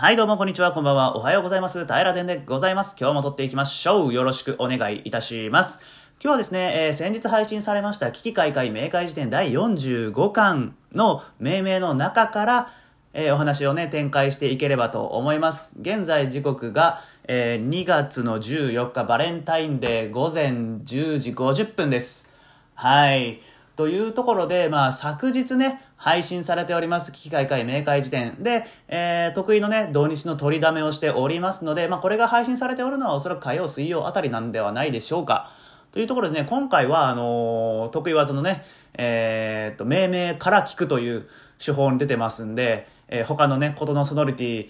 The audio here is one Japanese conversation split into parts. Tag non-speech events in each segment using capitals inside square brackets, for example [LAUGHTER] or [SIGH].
はい、どうもこんにちは、こんばんは。おはようございます。平田でございます。今日も撮っていきましょう。よろしくお願いいたします。今日はですね、えー先日配信されました、危機開会明快辞典第45巻の命名の中から、えーお話をね、展開していければと思います。現在時刻が、えー2月の14日、バレンタインデー午前10時50分です。はい。というところで、まあ、昨日ね、配信されております、危機開会明快辞典で、えー、得意のね、土日の取りだめをしておりますので、まあ、これが配信されておるのはおそらく火曜、水曜あたりなんではないでしょうか。というところでね、今回は、あのー得意技のね、えーっと、命名から聞くという手法に出てますんで、えー他のね、ことのソノリティ、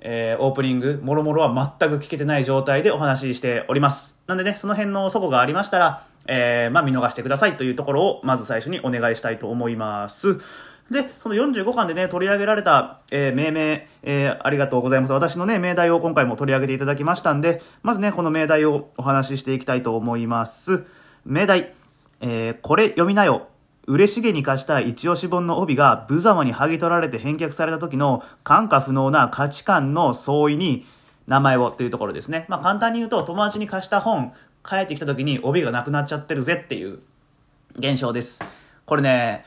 えーオープニング、もろもろは全く聞けてない状態でお話ししております。なんでね、その辺の齟齬がありましたら、えーまあ見逃してくださいというところを、まず最初にお願いしたいと思います。で、その45巻でね、取り上げられた、えー命名、えーありがとうございます。私のね、命題を今回も取り上げていただきましたんで、まずね、この命題をお話ししていきたいと思います。命題、えーこれ読みなよ。嬉しげに貸した一押し本の帯が無様に剥ぎ取られて返却された時の感化不能な価値観の相違に名前をっていうところですね。まあ簡単に言うと友達に貸した本帰ってきた時に帯がなくなっちゃってるぜっていう現象です。これね、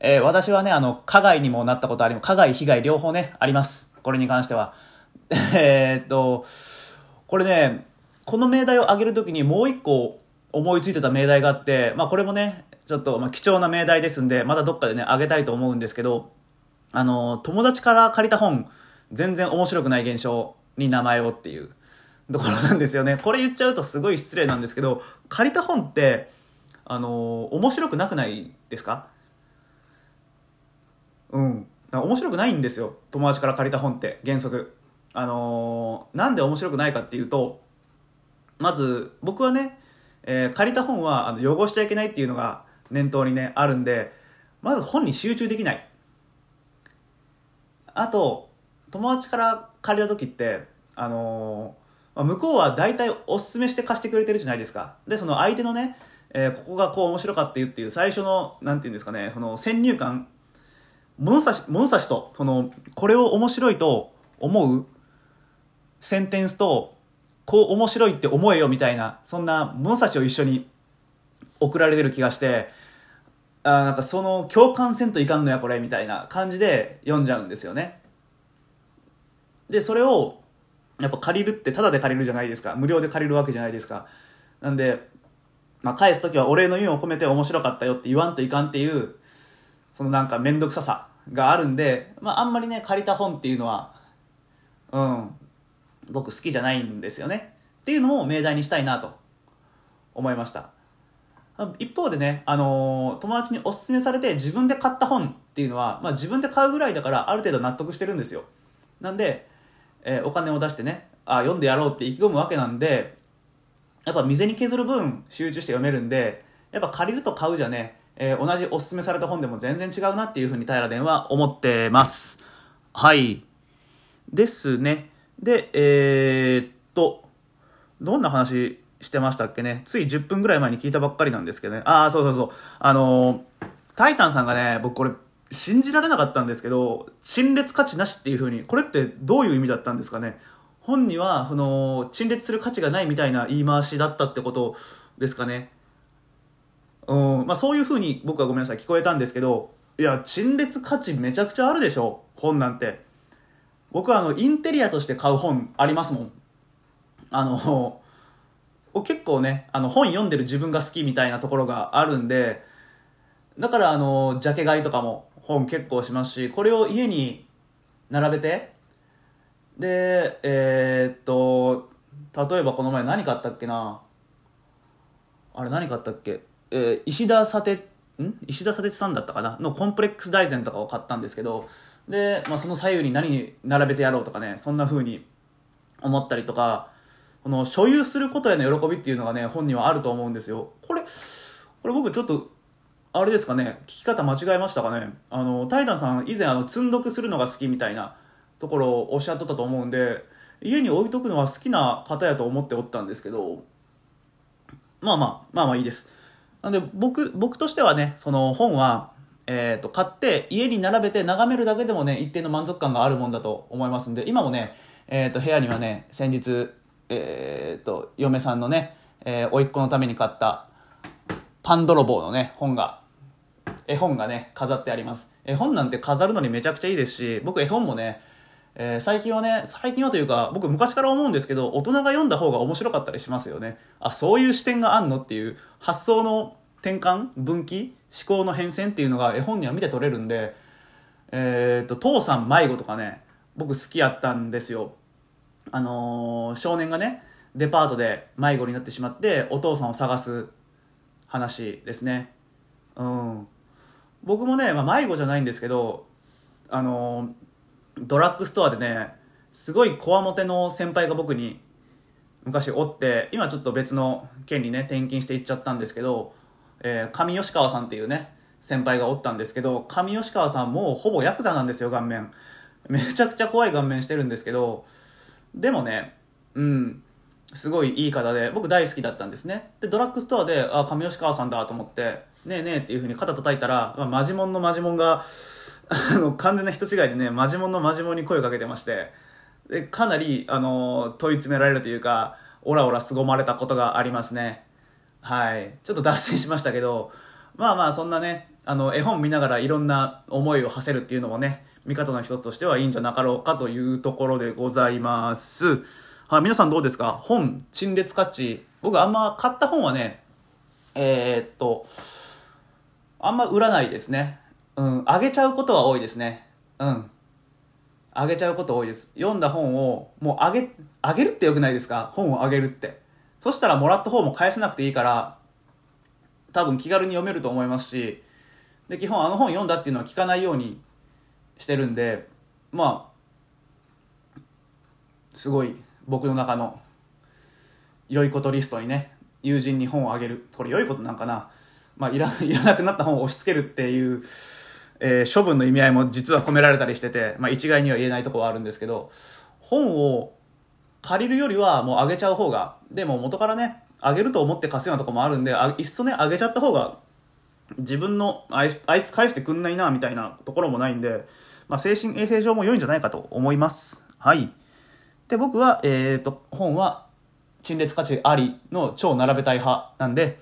えー私はね、あの、加害にもなったことあります。加害、被害両方ね、あります。これに関しては。[LAUGHS] えーっと、これね、この命題を挙げるときにもう一個思いついてた命題があって、まあこれもね、ちょっとまあ貴重な命題ですんで、またどっかでね、挙げたいと思うんですけど、あの、友達から借りた本、全然面白くない現象に名前をっていうところなんですよね。これ言っちゃうとすごい失礼なんですけど、借りた本って、あの、面白くなくないですか？うん。面白くないんですよ。友達から借りた本って、原則。あのーなんで面白くないかっていうと、まず、僕はね、えー借りた本はあの汚しちゃいけないっていうのが念頭にね、あるんで、まず本に集中できない。あと、友達から借りた時って、あのーまあ向こうは大体おすすめして貸してくれてるじゃないですか。で、その相手のね、えーここがこう面白かったよっていう最初の、なんていうんですかね、その先入観、物差し、物差しと、その、これを面白いと思うセンテンスと、こう面白いって思えよみたいな、そんな物差しを一緒に送られてる気がして、あーなんかその共感せんといかんのやこれみたいな感じで読んじゃうんですよね。で、それを、やっぱ借りるってタダで借りるじゃないですか。無料で借りるわけじゃないですか。なんで、まあ返すときはお礼の意味を込めて面白かったよって言わんといかんっていう、そのなんか面倒くささがあるんで、まああんまりね、借りた本っていうのは、うん、僕好きじゃないんですよね。っていうのも命題にしたいなと思いました。一方でね、あのー友達におすすめされて自分で買った本っていうのは、まあ自分で買うぐらいだからある程度納得してるんですよ。なんで、えーお金を出してね、あ読んでやろうって意気込むわけなんで、やっぱ店に削る分集中して読めるんで、やっぱ借りると買うじゃね、えー同じおすすめされた本でも全然違うなっていうふうに平殿は思ってます。はい。ですね。で、えーっと、どんな話してましたっけね。つい10分ぐらい前に聞いたばっかりなんですけどね。ああ、そうそうそう。あのータイタンさんがね、僕これ、信じられなかったんですけど、陳列価値なしっていう風に、これってどういう意味だったんですかね。本には、その、陳列する価値がないみたいな言い回しだったってことですかね。うん、まあそういう風に僕はごめんなさい、聞こえたんですけど、いや、陳列価値めちゃくちゃあるでしょ、本なんて。僕はあの、インテリアとして買う本ありますもん。あの、結構ね、あの、本読んでる自分が好きみたいなところがあるんで、だからあの、ジャケ買いとかも本結構しますし、これを家に並べて、で、えーっと、例えばこの前何買ったっけな？あれ何買ったっけ？えー石田砂鉄、ん？石田砂鉄さんだったかな？のコンプレックス大全とかを買ったんですけど、で、まあ、その左右に何並べてやろうとかね、そんな風に思ったりとか、この所有することへの喜びっていうのがね、本にはあると思うんですよ。これ、これ僕ちょっと、あれですかね、聞き方間違えましたかね？あの、タイタンさん以前あの、積んどくするのが好きみたいなところをおっしゃっとったと思うんで、家に置いとくのは好きな方やと思っておったんですけど、まあまあ、まあまあいいです。なんで僕、僕としてはね、その本は、えっ、と、買って家に並べて眺めるだけでもね、一定の満足感があるもんだと思いますんで、今もね、えっ、と、部屋にはね、先日、えっ、と、嫁さんのね、えー、甥っ子のために買ったパン泥棒のね、本が、絵本がね、飾ってあります。絵本なんて飾るのにめちゃくちゃいいですし、僕絵本もね、えー、最近はね、最近はというか、僕昔から思うんですけど、大人が読んだ方が面白かったりしますよね。あ、そういう視点があんのっていう発想の転換分岐思考の変遷っていうのが絵本には見て取れるんで、えー、と、父さん迷子とかね、僕好きやったんですよ。あのー、少年がね、デパートで迷子になってしまって、お父さんを探す話ですね。うん。僕もね、まあ、迷子じゃないんですけど、あの、ドラッグストアでね、すごいこわもての先輩が僕に昔おって、今ちょっと別の県にね、転勤して行っちゃったんですけど、えー、上吉川さんっていうね、先輩がおったんですけど、上吉川さんもほぼヤクザなんですよ、顔面。めちゃくちゃ怖い顔面してるんですけど、でもね、うん、すごいいい方で、僕大好きだったんですね。で、ドラッグストアで、あ、上吉川さんだと思って、ねえねえっていう風に肩叩いたら、まあ、マジモンのマジモンが、あの、完全な人違いでね、マジモンのマジモンに声をかけてまして、で、かなり、あの、問い詰められるというか、オラオラ凄まれたことがありますね。はい。ちょっと脱線しましたけど、まあまあ、そんなね、あの、絵本見ながらいろんな思いを馳せるっていうのもね、見方の一つとしてはいいんじゃなかろうかというところでございます。はい、皆さんどうですか？本、陳列価値。僕あんま買った本はね、えー、っと、あんま売らないですね。うん、あげちゃうことは多いですね。うん。あげちゃうこと多いです。読んだ本を、もうあげ、あげるってよくないですか？本をあげるって。そしたらもらった方も返さなくていいから、多分気軽に読めると思いますし、で、基本あの本読んだっていうのは聞かないようにしてるんで、まあ、すごい僕の中の良いことリストにね、友人に本をあげる。これ良いことなんかなまあ、いら、[LAUGHS] いらなくなった本を押し付けるっていう、えー、処分の意味合いも実は込められたりしてて、まあ、一概には言えないとこはあるんですけど、本を借りるよりはもうあげちゃう方が、でも元からね、あげると思って貸すようなとこもあるんで、あいっそね、あげちゃった方が、自分のあいつ返してくんないな、みたいなところもないんで、まあ、精神衛生上も良いんじゃないかと思います。はい。で、僕は、えっ、ー、と、本は、陳列価値ありの超並べたい派なんで、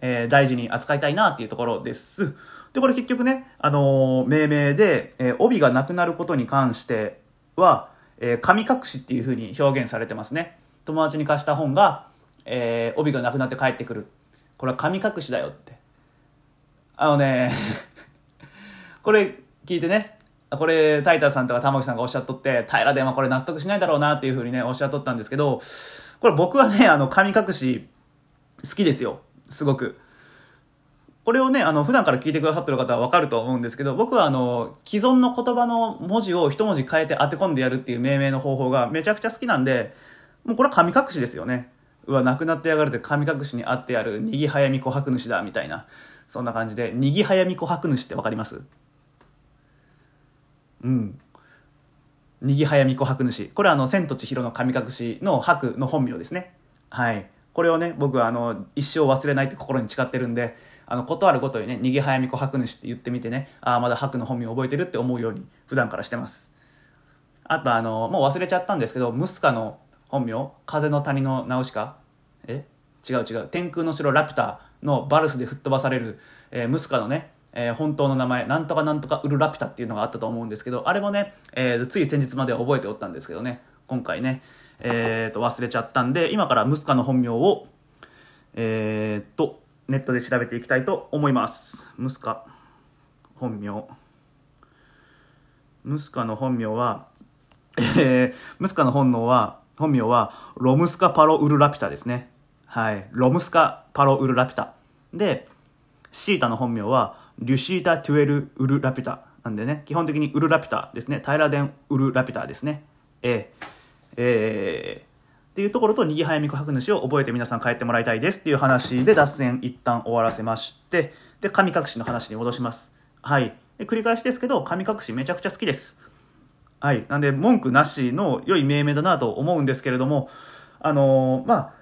えー、大事に扱いたいなっていうところです。で、これ結局ね、あのー、命名で、えー、帯がなくなることに関しては、えー、神隠しっていう風に表現されてますね。友達に貸した本が、えー、帯がなくなって帰ってくる。これは神隠しだよって。あのね [LAUGHS] これ聞いてね、これ、タイタさんとか玉木さんがおっしゃっとって、平でもこれ納得しないだろうなっていうふうにね、おっしゃっとったんですけど、これ僕はね、あの、神隠し、好きですよ。すごく。これをね、あの、普段から聞いてくださってる方はわかると思うんですけど、僕はあの、既存の言葉の文字を一文字変えて当て込んでやるっていう命名の方法がめちゃくちゃ好きなんで、もうこれは神隠しですよね。うわ、亡くなってやがるって神隠しにあってやる、にぎはやみ琥珀主だ、みたいな。そんな感じで、にぎはやみ琥珀主ってわかります？うん。にぎはやみこ白主。これはあの、千と千尋の神隠しの白の本名ですね。はい。これをね、僕はあの、一生忘れないって心に誓ってるんで、あの、ことあるごとにね、にぎはやみこ白主って言ってみてね、ああ、まだ白の本名覚えてるって思うように、普段からしてます。あとあの、もう忘れちゃったんですけど、ムスカの本名、風の谷のナウシカえ？違う違う。天空の城ラピュタのバルスで吹っ飛ばされる、えー、ムスカのね、えー、本当の名前、なんとかなんとかウルラピュタっていうのがあったと思うんですけど、あれもね、えー、つい先日まで覚えておったんですけどね、今回ね、えー、と忘れちゃったんで、今からムスカの本名を、えー、と、ネットで調べていきたいと思います。ムスカ、本名。ムスカの本名は、えー、ムスカの本能は、本名は、ロムスカパロウルラピュタですね。はい。ロムスカパロウルラピュタ。で、シータの本名は、リュシータ・トゥエル・ウル・ラピュタなんでね、基本的にウル・ラピュタですね。タイラデン・ウル・ラピュタですね。えー、えー、っていうところと、にぎはやみこ白主を覚えて皆さん帰ってもらいたいですっていう話で脱線一旦終わらせまして、で、神隠しの話に戻します。はい。で繰り返しですけど、神隠しめちゃくちゃ好きです。はい。なんで、文句なしの良い命名だなと思うんですけれども、あのー、まあ、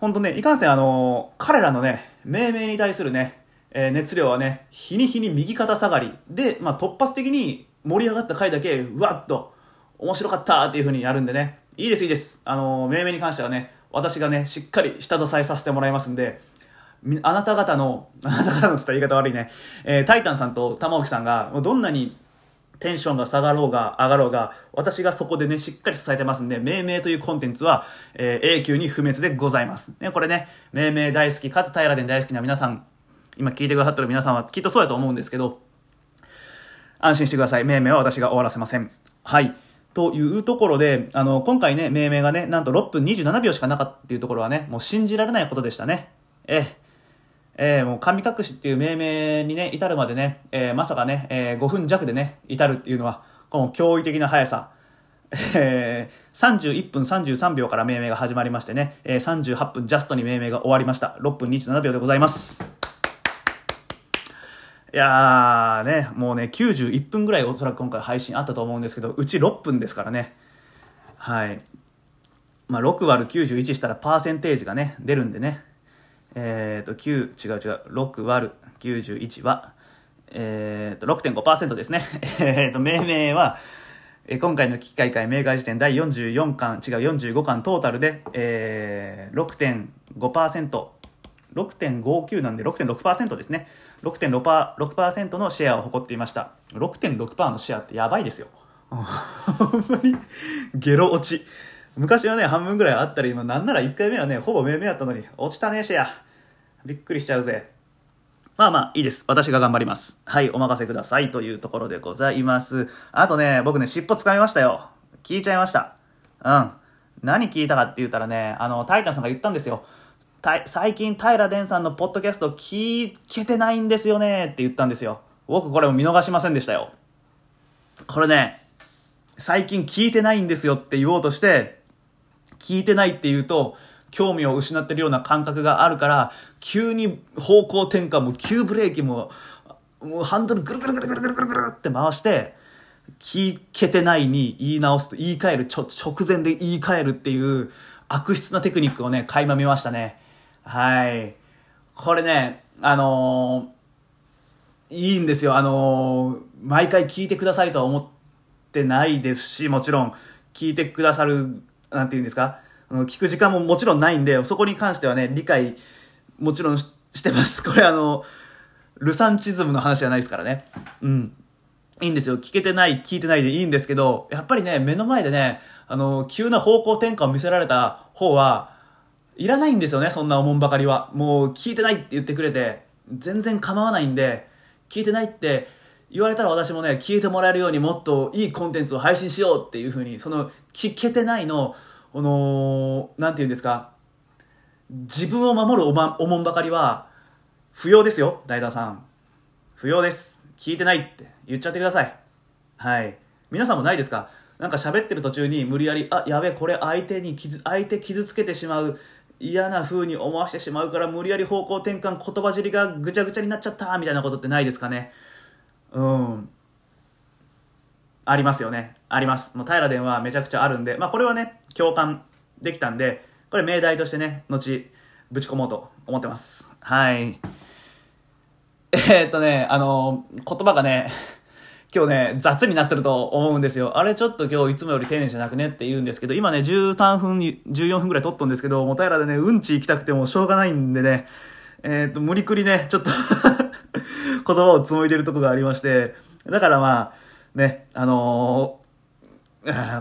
ほんとね、いかんせん、あのー、彼らのね、命名に対するね、えー熱量はね、日に日に右肩下がり。で、まあ、突発的に盛り上がった回だけ、うわっと、面白かったっていう風にやるんでね。いいです、いいです。あの命名に関してはね、私がね、しっかり下支えさせてもらいますんで、あなた方の、[LAUGHS] あなた方のつった言い方悪いね、えータイタンさんと玉置さんが、どんなにテンションが下がろうが上がろうが、私がそこでね、しっかり支えてますんで、命名というコンテンツは、えー永久に不滅でございます。ね、これね、命名大好き、かつ平殿大好きな皆さん、今聞いてくださってる皆さんはきっとそうやと思うんですけど、安心してください。命名は私が終わらせません。はい。というところで、あの、今回ね、命名がね、なんと6分27秒しかなかったっていうところはね、もう信じられないことでしたね。ええ。ええもう神隠しっていう命名にね、至るまでね、えーまさかね、えー5分弱でね、至るっていうのは、この驚異的な速さ。えー、31分33秒から命名が始まりましてね、えー38分ジャストに命名が終わりました。6分27秒でございます。いやーね、もうね、91分ぐらいおそらく今回配信あったと思うんですけど、うち6分ですからね。はい。まあ、6割91したらパーセンテージがね、出るんでね。えっ、と、9、違う違う、6割る91は、えっ、と、6.5%ですね。[LAUGHS] えっと、命名は、え今回の危機械会明快辞典第44巻、違う45巻トータルで、えー、6.5%、6.59なんで6.6%ですね。6.6%, のシェアを誇っていました。6.6%のシェアってやばいですよ。[LAUGHS] ほんまに、ゲロ落ち。昔はね、半分ぐらいあったり、今なんなら1回目はね、ほぼ命名やったのに、落ちたね、シェア。びっくりしちゃうぜ。まあまあ、いいです。私が頑張ります。はい、お任せください。というところでございます。あとね、僕ね、尻尾掴みましたよ。聞いちゃいました。うん。何聞いたかって言ったらね、あの、タイタンさんが言ったんですよ。最近、平殿さんのポッドキャスト聞けてないんですよねって言ったんですよ。僕これも見逃しませんでしたよ。これね、最近聞いてないんですよって言おうとして、聞いてないって言うと、興味を失ってるような感覚があるから、急に方向転換も急ブレーキも、もうハンドルぐるぐるぐるぐるぐるぐるぐるって回して、聞けてないに言い直すと、言い換える、ちょ、直前で言い換えるっていう悪質なテクニックをね、垣間見ましたね。はい。これね、あのーいいんですよ。あのー毎回聞いてくださいとは思ってないですし、もちろん、聞いてくださる、なんていうんですか、あの聞く時間ももちろんないんで、そこに関してはね、理解、もちろんししてます。これあの、ルサンチズムの話じゃないですからね。うん。いいんですよ。聞けてない、聞いてないでいいんですけど、やっぱりね、目の前でね、あの、急な方向転換を見せられた方は、いらないんですよね、そんなおもんばかりは。もう、聞いてないって言ってくれて、全然構わないんで、聞いてないって言われたら私もね、聞いてもらえるようにもっといいコンテンツを配信しようっていう風に、その、聞けてないの、この、なんて言うんですか、自分を守るお,、ま、おもんばかりは、不要ですよ、大田さん。不要です。聞いてないって言っちゃってください。はい。皆さんもないですか？なんか喋ってる途中に無理やり、あ、やべ、これ相手に傷、相手傷つけてしまう、嫌な風に思わせてしまうから無理やり方向転換、言葉尻がぐちゃぐちゃになっちゃった、みたいなことってないですかね？うん。ありますよね。あります。もう平殿はめちゃくちゃあるんで、まあこれはね、共感できたんで、これ命題としてね、後、ぶち込もうと思ってます。はい。えーっとね、あの、言葉がね、[LAUGHS] 今日ね、雑になってると思うんですよ。あれちょっと今日いつもより丁寧じゃなくねって言うんですけど、今ね、13分、14分ぐらい撮っとんですけど、もう平でね、うんち行きたくてもしょうがないんでね、えーっと、無理くりね、ちょっと [LAUGHS] 言葉を紡いでるとこがありまして、だからまあ、ね、あのー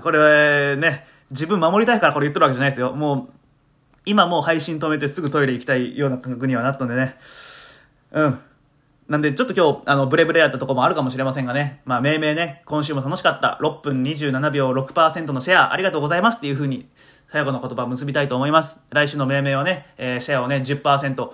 これはね、自分守りたいからこれ言ってるわけじゃないですよ。もう、今もう配信止めてすぐトイレ行きたいような感覚にはなったんでね。うん。なんで、ちょっと今日、あの、ブレブレやったとこもあるかもしれませんがね。まあ、命名ね、今週も楽しかった。6分27秒6%のシェア、ありがとうございますっていう風に、最後の言葉を結びたいと思います。来週の命名はね、えーシェアをね、10%。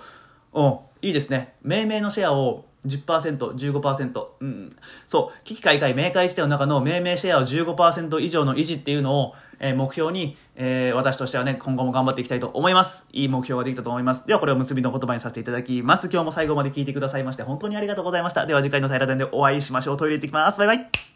うん、いいですね。命名のシェアを10%、15%。うん。そう、危機開会明快時点の中の命名シェアを15%以上の維持っていうのを、えー目標に、えー私としてはね、今後も頑張っていきたいと思います。いい目標ができたと思います。では、これを結びの言葉にさせていただきます。今日も最後まで聞いてくださいまして、本当にありがとうございました。では、次回の平田でお会いしましょう。トイレ行ってきます。バイバイ。